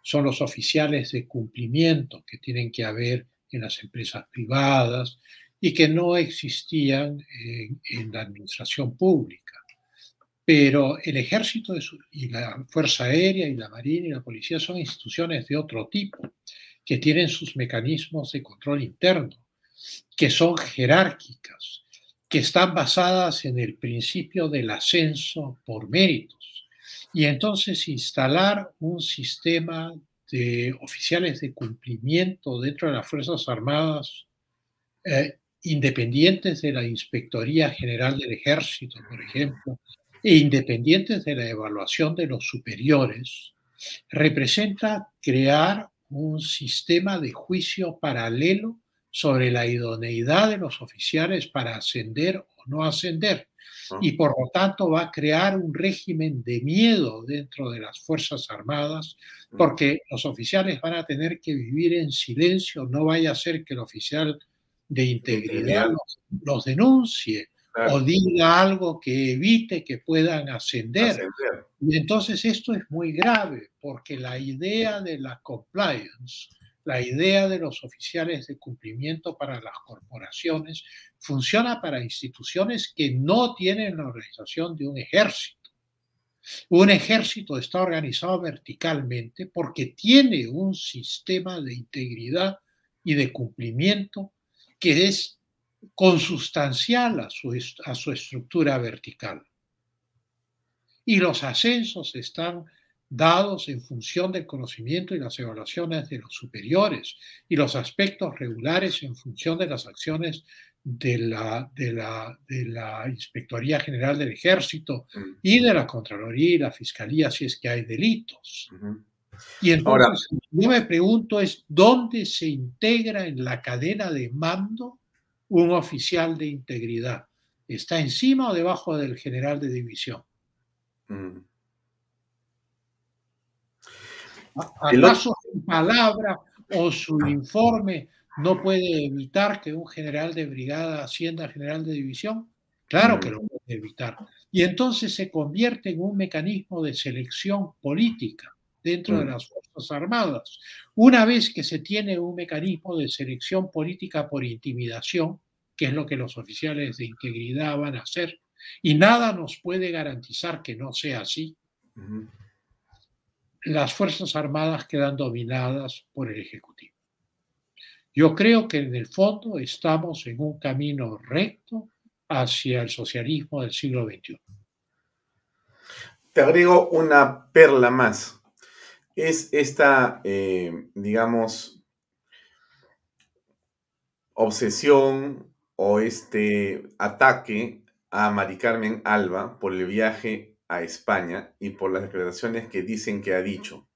S4: son los oficiales de cumplimiento que tienen que haber en las empresas privadas y que no existían en, la administración pública. Pero el ejército y la Fuerza Aérea y la Marina y la Policía son instituciones de otro tipo, que tienen sus mecanismos de control interno, que son jerárquicas, que están basadas en el principio del ascenso por méritos. Y entonces instalar un sistema de oficiales de cumplimiento dentro de las Fuerzas Armadas, eh, independientes de la Inspectoría General del Ejército, por ejemplo, e independientes de la evaluación de los superiores, representa crear un sistema de juicio paralelo sobre la idoneidad de los oficiales para ascender o no ascender. Ah. Y por lo tanto va a crear un régimen de miedo dentro de las Fuerzas Armadas, mm. porque los oficiales van a tener que vivir en silencio, no vaya a ser que el oficial de integridad los, denuncie o diga algo que evite que puedan ascender. Y entonces esto es muy grave, porque la idea de la compliance, la idea de los oficiales de cumplimiento para las corporaciones, funciona para instituciones que no tienen la organización de un ejército. Un ejército está organizado verticalmente porque tiene un sistema de integridad y de cumplimiento que es consustancial a su, a su estructura vertical. Y los ascensos están dados en función del conocimiento y las evaluaciones de los superiores y los aspectos regulares en función de las acciones de la, de la, de la Inspectoría General del Ejército mm. y de la Contraloría y la Fiscalía si es que hay delitos. Y entonces, yo me pregunto es, ¿dónde se integra en la cadena de mando un oficial de integridad? ¿Está encima o debajo del general de división? Mm. ¿Acaso su palabra o su informe no puede evitar que un general de brigada ascienda a general de división? Claro que lo puede evitar. Y entonces se convierte en un mecanismo de selección política dentro de mm. las Fuerzas Armadas. Una vez que se tiene un mecanismo de selección política por intimidación, que es lo que los oficiales de integridad van a hacer, y nada nos puede garantizar que no sea así, las Fuerzas Armadas quedan dominadas por el Ejecutivo. Yo creo que en el fondo estamos en un camino recto hacia el socialismo del siglo XXI.
S2: Te agrego una perla más es esta, eh, digamos, obsesión o este ataque a Mari Carmen Alba por el viaje a España y por las declaraciones que dicen que ha dicho.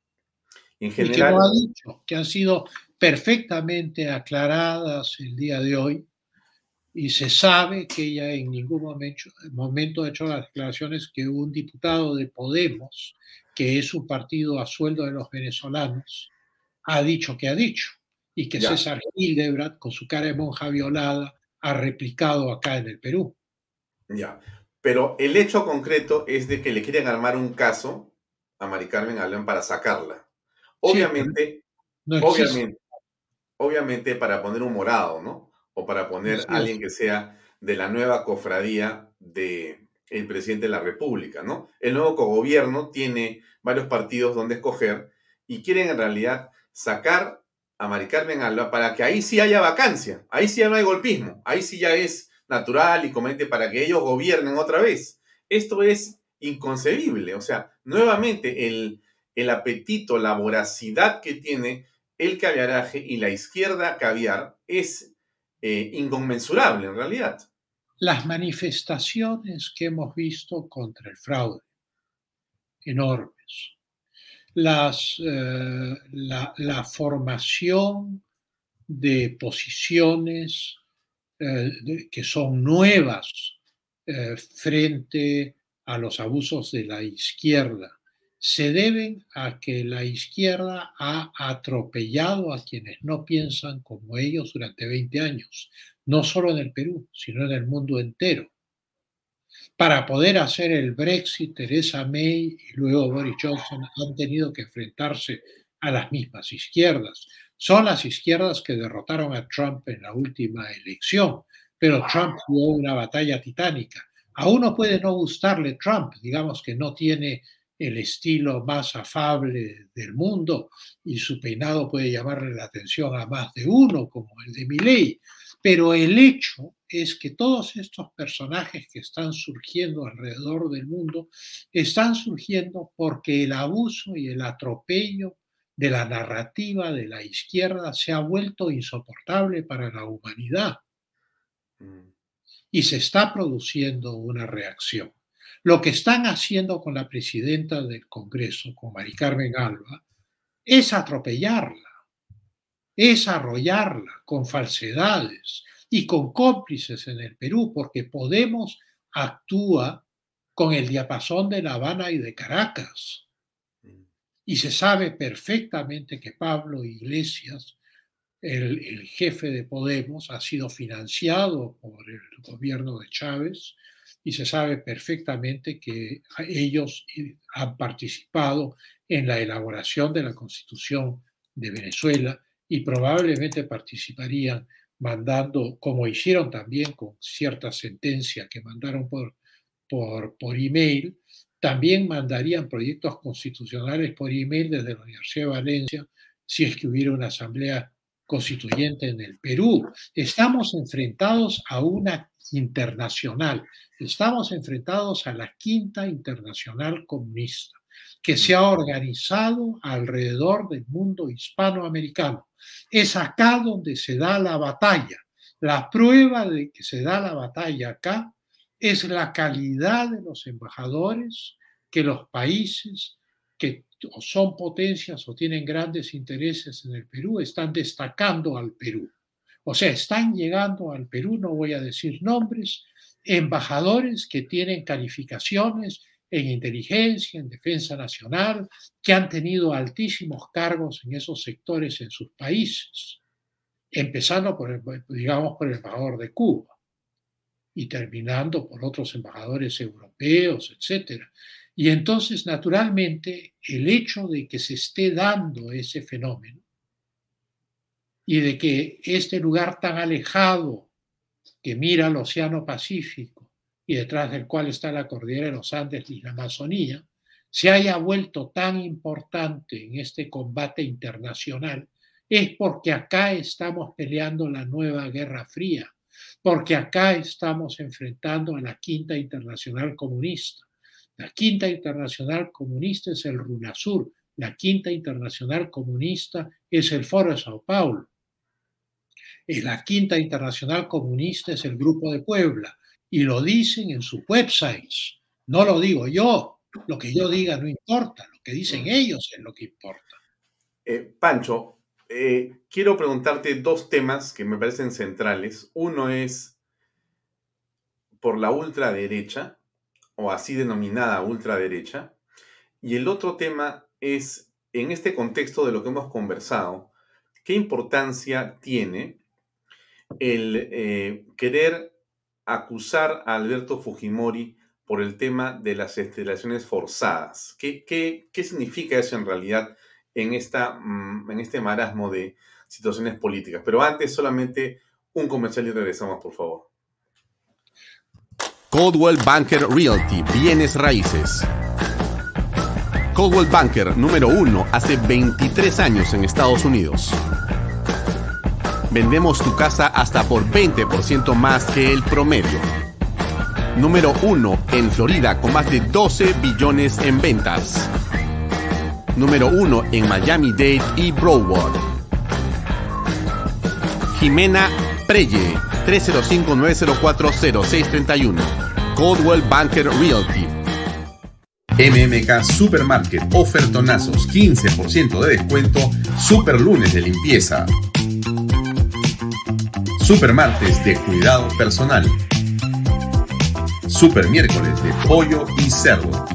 S4: En general, que no ha dicho, que han sido perfectamente aclaradas el día de hoy y se sabe que ella en ningún momento, momento ha hecho las declaraciones que un diputado de Podemos que es un partido a sueldo de los venezolanos, ha dicho que ha dicho, y que César Hildebrand, con su cara de monja violada, ha replicado acá en el Perú.
S2: Ya, pero el hecho concreto es de que le quieren armar un caso a Mari Carmen Alén para sacarla. Obviamente, obviamente, obviamente para poner un morado, ¿no? O para poner a alguien que sea de la nueva cofradía de, el presidente de la República, ¿no? El nuevo gobierno tiene varios partidos donde escoger y quieren en realidad sacar a Mari Carmen Alba para que ahí sí haya vacancia, ahí sí ya no hay golpismo, ahí sí ya es natural y comente para que ellos gobiernen otra vez. Esto es inconcebible, o sea, nuevamente el, el apetito, la voracidad que tiene el caviaraje y la izquierda caviar es eh, inconmensurable en realidad
S4: las manifestaciones que hemos visto contra el fraude, enormes. Las, eh, la, formación de posiciones eh, que son nuevas eh, frente a los abusos de la izquierda se deben a que la izquierda ha atropellado a quienes no piensan como ellos durante 20 años, no solo en el Perú, sino en el mundo entero. Para poder hacer el Brexit, Theresa May y luego Boris Johnson han tenido que enfrentarse a las mismas izquierdas. Son las izquierdas que derrotaron a Trump en la última elección, pero Trump jugó una batalla titánica. A uno puede no gustarle Trump, digamos que no tiene el estilo más afable del mundo y su peinado puede llamarle la atención a más de uno, como el de Milley, pero el hecho es que todos estos personajes que están surgiendo alrededor del mundo están surgiendo porque el abuso y el atropello de la narrativa de la izquierda se ha vuelto insoportable para la humanidad. Mm. Y se está produciendo una reacción. Lo que están haciendo con la presidenta del Congreso, con Mari Carmen Alba, es atropellarla, es arrollarla con falsedades y con cómplices en el Perú, porque Podemos actúa con el diapasón de La Habana y de Caracas. Y se sabe perfectamente que Pablo Iglesias, el, jefe de Podemos, ha sido financiado por el gobierno de Chávez y se sabe perfectamente que ellos han participado en la elaboración de la constitución de Venezuela y probablemente participarían mandando, como hicieron también con cierta sentencia que mandaron por, por, por email, también mandarían proyectos constitucionales por email desde la Universidad de Valencia si es que hubiera una asamblea constituyente en el Perú. Estamos enfrentados a una internacional, estamos enfrentados a la quinta internacional comunista que se ha organizado alrededor del mundo hispanoamericano. Es acá donde se da la batalla. La prueba de que se da la batalla acá es la calidad de los embajadores que los países que son potencias o tienen grandes intereses en el Perú están destacando al Perú. O sea, están llegando al Perú, no voy a decir nombres, embajadores que tienen calificaciones en inteligencia, en defensa nacional, que han tenido altísimos cargos en esos sectores en sus países, empezando por, digamos, por el embajador de Cuba y terminando por otros embajadores europeos, etc. Y entonces, naturalmente, el hecho de que se esté dando ese fenómeno y de que este lugar tan alejado que mira al Océano Pacífico y detrás del cual está la cordillera de los Andes y la Amazonía, se haya vuelto tan importante en este combate internacional, es porque acá estamos peleando la nueva Guerra Fría porque acá estamos enfrentando a la Quinta Internacional Comunista. La Quinta Internacional Comunista es el RUNASUR, la Quinta Internacional Comunista es el Foro de Sao Paulo. La Quinta Internacional Comunista es el Grupo de Puebla. Y lo dicen en sus websites. No lo digo yo. Lo que yo diga no importa. Lo que dicen ellos es lo que importa.
S2: Eh, Pancho, eh, quiero preguntarte dos temas que me parecen centrales. Uno es por la ultraderecha, o así denominada ultraderecha, y el otro tema es, en este contexto de lo que hemos conversado, ¿qué importancia tiene el eh, querer acusar a Alberto Fujimori por el tema de las estelaciones forzadas? ¿Qué, qué, qué significa eso en realidad? En, esta, mm, en este marasmo de situaciones políticas. Pero antes solamente un comercial y regresamos, por favor.
S1: Coldwell Banker Realty, bienes raíces. Coldwell Banker número uno hace 23 años en Estados Unidos. Vendemos tu casa hasta por 20% más que el promedio. Número uno en Florida con más de 12 billones en ventas número 1 en Miami-Dade y Broward. Jimena Preye, 305-904-0631. Coldwell Banker Realty. MMK Supermarket, ofertonazos, 15% de descuento, super lunes de limpieza. Super martes de cuidado personal. Super miércoles de pollo y cerdo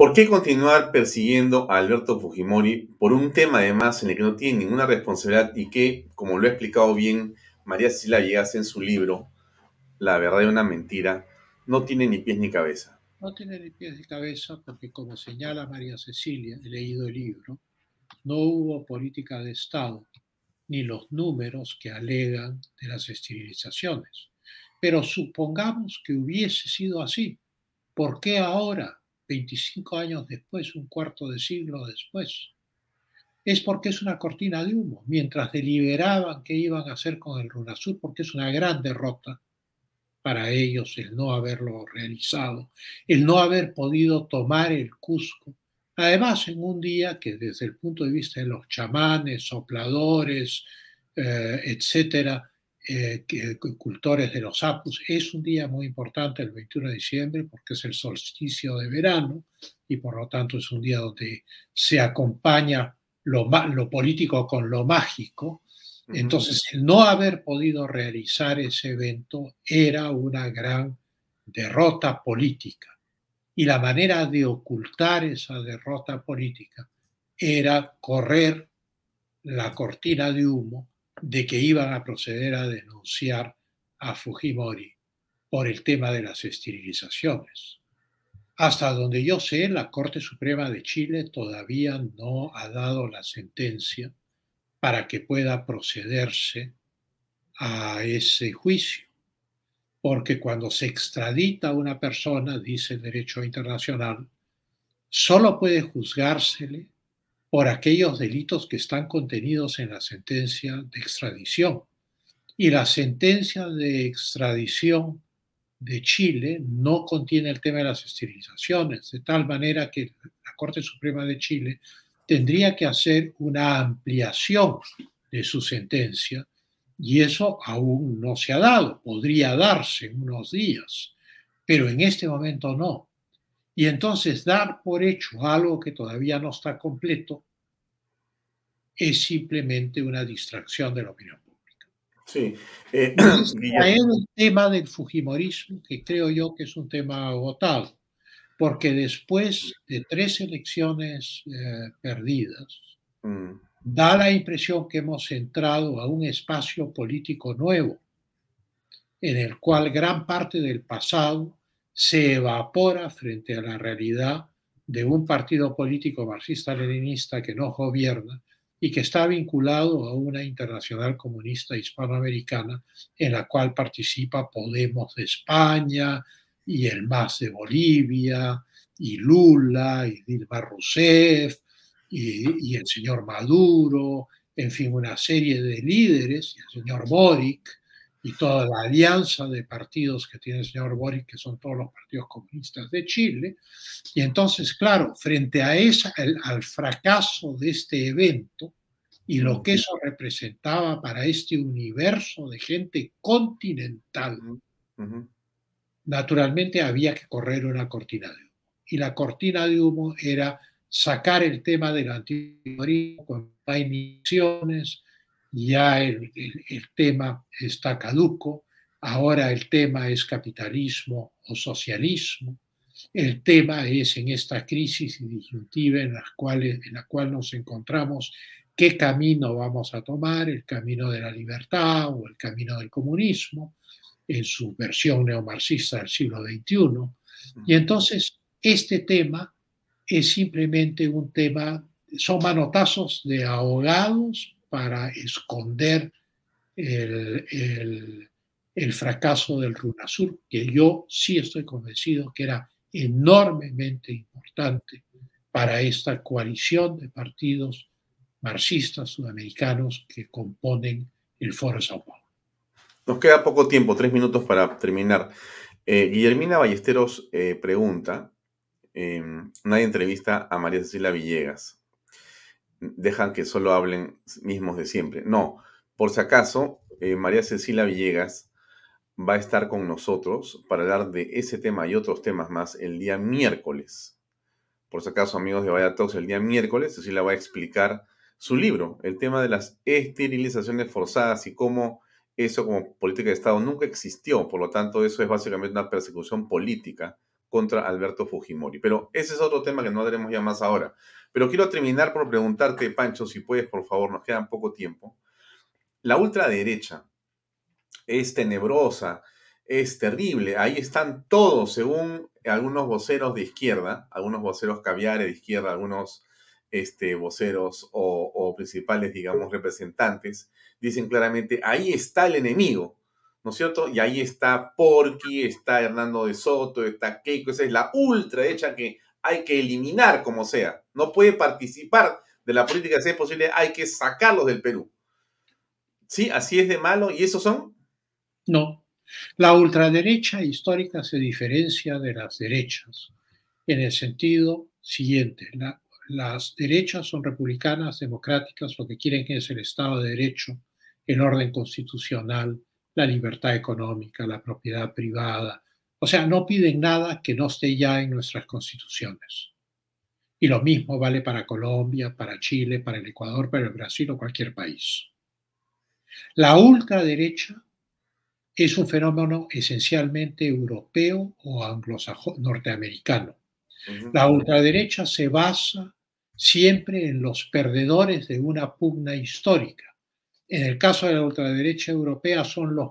S2: ¿Por qué continuar persiguiendo a Alberto Fujimori por un tema además en el que no tiene ninguna responsabilidad y que, como lo ha explicado bien María Cecilia Villegas en su libro, La verdad y una mentira, no tiene ni pies ni cabeza?
S4: No tiene ni pies ni cabeza porque, como señala María Cecilia, he leído el libro, no hubo política de Estado ni los números que alegan de las esterilizaciones. Pero supongamos que hubiese sido así. ¿Por qué ahora, 25 años después, un cuarto de siglo después? Es porque es una cortina de humo. Mientras deliberaban qué iban a hacer con el RUNASUR, porque es una gran derrota para ellos el no haberlo realizado, el no haber podido tomar el Cusco. Además, en un día que desde el punto de vista de los chamanes, sopladores, eh, etcétera, eh, cultores de los apus, es un día muy importante el 21 de diciembre porque es el solsticio de verano y por lo tanto es un día donde se acompaña lo, lo político con lo mágico entonces, el no haber podido realizar ese evento era una gran derrota política. Y la manera de ocultar esa derrota política era correr la cortina de humo de que iban a proceder a denunciar a Fujimori por el tema de las esterilizaciones. Hasta donde yo sé, la Corte Suprema de Chile todavía no ha dado la sentencia para que pueda procederse a ese juicio. Porque cuando se extradita a una persona, dice el derecho internacional, solo puede juzgársele por aquellos delitos que están contenidos en la sentencia de extradición. Y la sentencia de extradición de Chile no contiene el tema de las esterilizaciones, de tal manera que la Corte Suprema de Chile tendría que hacer una ampliación de su sentencia y eso aún no se ha dado. Podría darse en unos días, pero en este momento no. Y entonces dar por hecho algo que todavía no está completo es simplemente una distracción de la opinión pública.
S2: Sí. Eh,
S4: el (clears throat) tema del Fujimorismo, que creo yo que es un tema agotado porque después de tres elecciones eh, perdidas, mm. da la impresión que hemos entrado a un espacio político nuevo, en el cual gran parte del pasado se evapora frente a la realidad de un partido político marxista-leninista que no gobierna y que está vinculado a una internacional comunista hispanoamericana en la cual participa Podemos de España, y el MAS de Bolivia, y Lula, y Dilma Rousseff, y, el señor Maduro, en fin, una serie de líderes, el señor Boric, y toda la alianza de partidos que tiene el señor Boric, que son todos los partidos comunistas de Chile. Y entonces, claro, frente a esa, al fracaso de este evento y lo que eso representaba para este universo de gente continental, naturalmente había que correr una cortina de humo. Y la cortina de humo era sacar el tema del antimorismo con emisiones, ya el, el, tema está caduco, ahora el tema es capitalismo o socialismo, el tema es en esta crisis disyuntiva en la, cual, en la cual nos encontramos qué camino vamos a tomar, el camino de la libertad o el camino del comunismo en su versión neomarxista del siglo XXI. Y entonces este tema es simplemente un tema, son manotazos de ahogados para esconder el, el, fracaso del RUNASUR, que yo sí estoy convencido que era enormemente importante para esta coalición de partidos marxistas sudamericanos que componen el Foro Sao Paulo.
S2: Nos queda poco tiempo, tres minutos para terminar. Eh, Guillermina Ballesteros eh, pregunta, nadie entrevista a María Cecilia Villegas. Dejan que solo hablen mismos de siempre. No, por si acaso, eh, María Cecilia Villegas va a estar con nosotros para hablar de ese tema y otros temas más el día miércoles. Por si acaso, amigos de Vaya el día miércoles Cecilia va a explicar su libro, el tema de las esterilizaciones forzadas y cómo eso como política de Estado nunca existió, por lo tanto eso es básicamente una persecución política contra Alberto Fujimori. Pero ese es otro tema que no haremos ya más ahora. Pero quiero terminar por preguntarte, Pancho, si puedes, por favor, nos queda poco tiempo. La ultraderecha es tenebrosa, es terrible. Ahí están todos, según algunos voceros de izquierda, algunos voceros caviares de izquierda, algunos este, voceros o, principales, digamos, representantes, dicen claramente, ahí está el enemigo. ¿No es cierto? Y ahí está Porky, está Hernando de Soto, está Keiko, esa es la ultraderecha que hay que eliminar como sea. No puede participar de la política si es posible, hay que sacarlos del Perú. ¿Sí? ¿Así es de malo? ¿Y esos son?
S4: No. La ultraderecha histórica se diferencia de las derechas en el sentido siguiente. las derechas son republicanas, democráticas, lo que quieren es el Estado de Derecho, el orden constitucional, la libertad económica, la propiedad privada. O sea, no piden nada que no esté ya en nuestras constituciones. Y lo mismo vale para Colombia, para Chile, para el Ecuador, para el Brasil o cualquier país. La ultraderecha es un fenómeno esencialmente europeo o anglosajón norteamericano. La ultraderecha se basa siempre en los perdedores de una pugna histórica. En el caso de la ultraderecha europea son los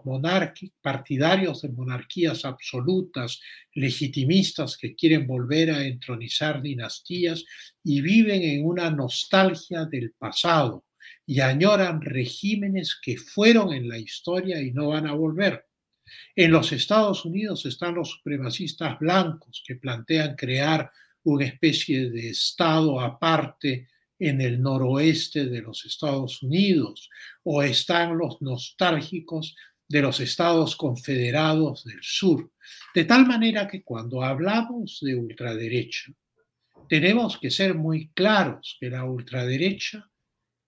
S4: partidarios de monarquías absolutas, legitimistas que quieren volver a entronizar dinastías y viven en una nostalgia del pasado y añoran regímenes que fueron en la historia y no van a volver. En los Estados Unidos están los supremacistas blancos que plantean crear una especie de Estado aparte en el noroeste de los Estados Unidos o están los nostálgicos de los estados confederados del sur. De tal manera que cuando hablamos de ultraderecha, tenemos que ser muy claros que la ultraderecha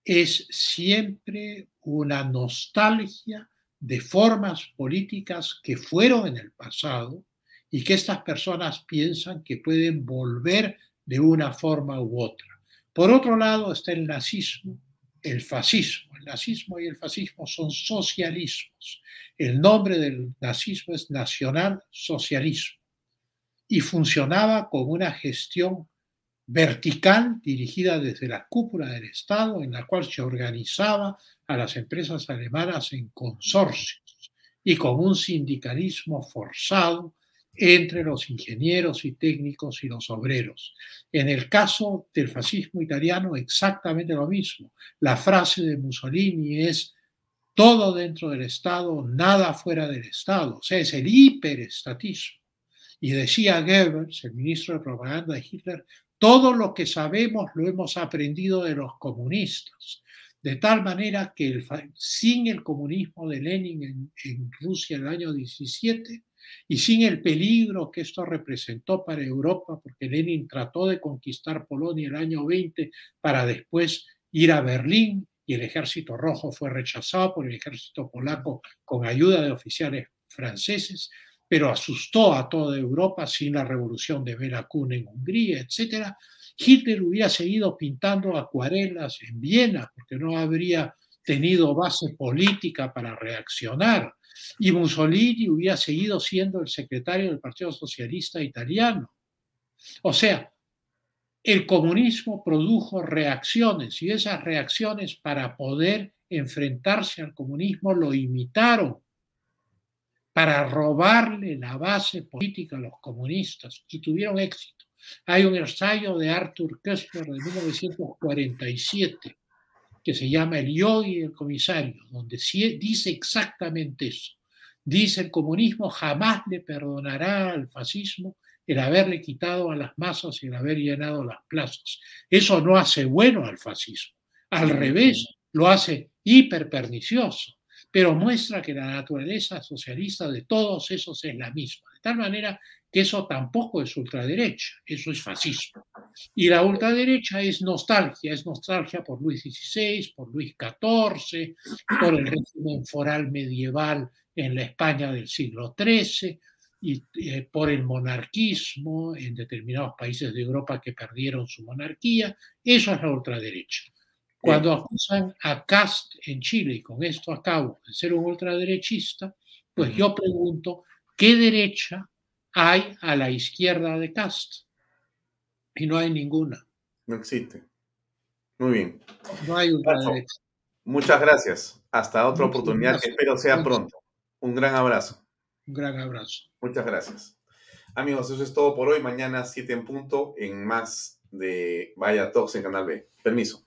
S4: es siempre una nostalgia de formas políticas que fueron en el pasado y que estas personas piensan que pueden volver de una forma u otra. Por otro lado está el nazismo, el fascismo. El nazismo y el fascismo son socialismos. El nombre del nazismo es nacional socialismo y funcionaba como una gestión vertical dirigida desde la cúpula del Estado en la cual se organizaba a las empresas alemanas en consorcios y con un sindicalismo forzado entre los ingenieros y técnicos y los obreros. En el caso del fascismo italiano, exactamente lo mismo. La frase de Mussolini es todo dentro del Estado, nada fuera del Estado. O sea, es el hiperestatismo. Y decía Goebbels, el ministro de propaganda de Hitler, todo lo que sabemos lo hemos aprendido de los comunistas. De tal manera que sin el comunismo de Lenin en, en Rusia en el año 17, y sin el peligro que esto representó para Europa, porque Lenin trató de conquistar Polonia el año 20 para después ir a Berlín y el ejército rojo fue rechazado por el ejército polaco con ayuda de oficiales franceses, pero asustó a toda Europa sin la revolución de Bela en Hungría, etc. Hitler hubiera seguido pintando acuarelas en Viena porque no habría tenido base política para reaccionar y Mussolini hubiera seguido siendo el secretario del Partido Socialista Italiano. O sea, el comunismo produjo reacciones y esas reacciones para poder enfrentarse al comunismo lo imitaron para robarle la base política a los comunistas y tuvieron éxito. Hay un ensayo de Arthur Kessler de 1947 que se llama El yogi y el comisario, donde dice exactamente eso. Dice el comunismo jamás le perdonará al fascismo el haberle quitado a las masas y el haber llenado las plazas. Eso no hace bueno al fascismo. Al revés, lo hace hiper pernicioso, pero muestra que la naturaleza socialista de todos esos es la misma. De tal manera que eso tampoco es ultraderecha, eso es fascismo. Y la ultraderecha es nostalgia, es nostalgia por Luis XVI, por Luis XIV, por el régimen foral medieval en la España del siglo XIII y eh, por el monarquismo en determinados países de Europa que perdieron su monarquía. Eso es la ultraderecha. Cuando acusan a Cast en Chile, y con esto acabo de ser un ultraderechista, pues yo pregunto, ¿qué derecha hay a la izquierda de Cast. Y no hay ninguna.
S2: No existe. Muy bien.
S4: No hay ultraderecha.
S2: Muchas gracias. Hasta otra oportunidad que espero sea pronto. Un gran abrazo.
S4: Un gran abrazo.
S2: Muchas gracias. Amigos, eso es todo por hoy. Mañana 7 en punto en más de Vaya Talks en Canal B. Permiso.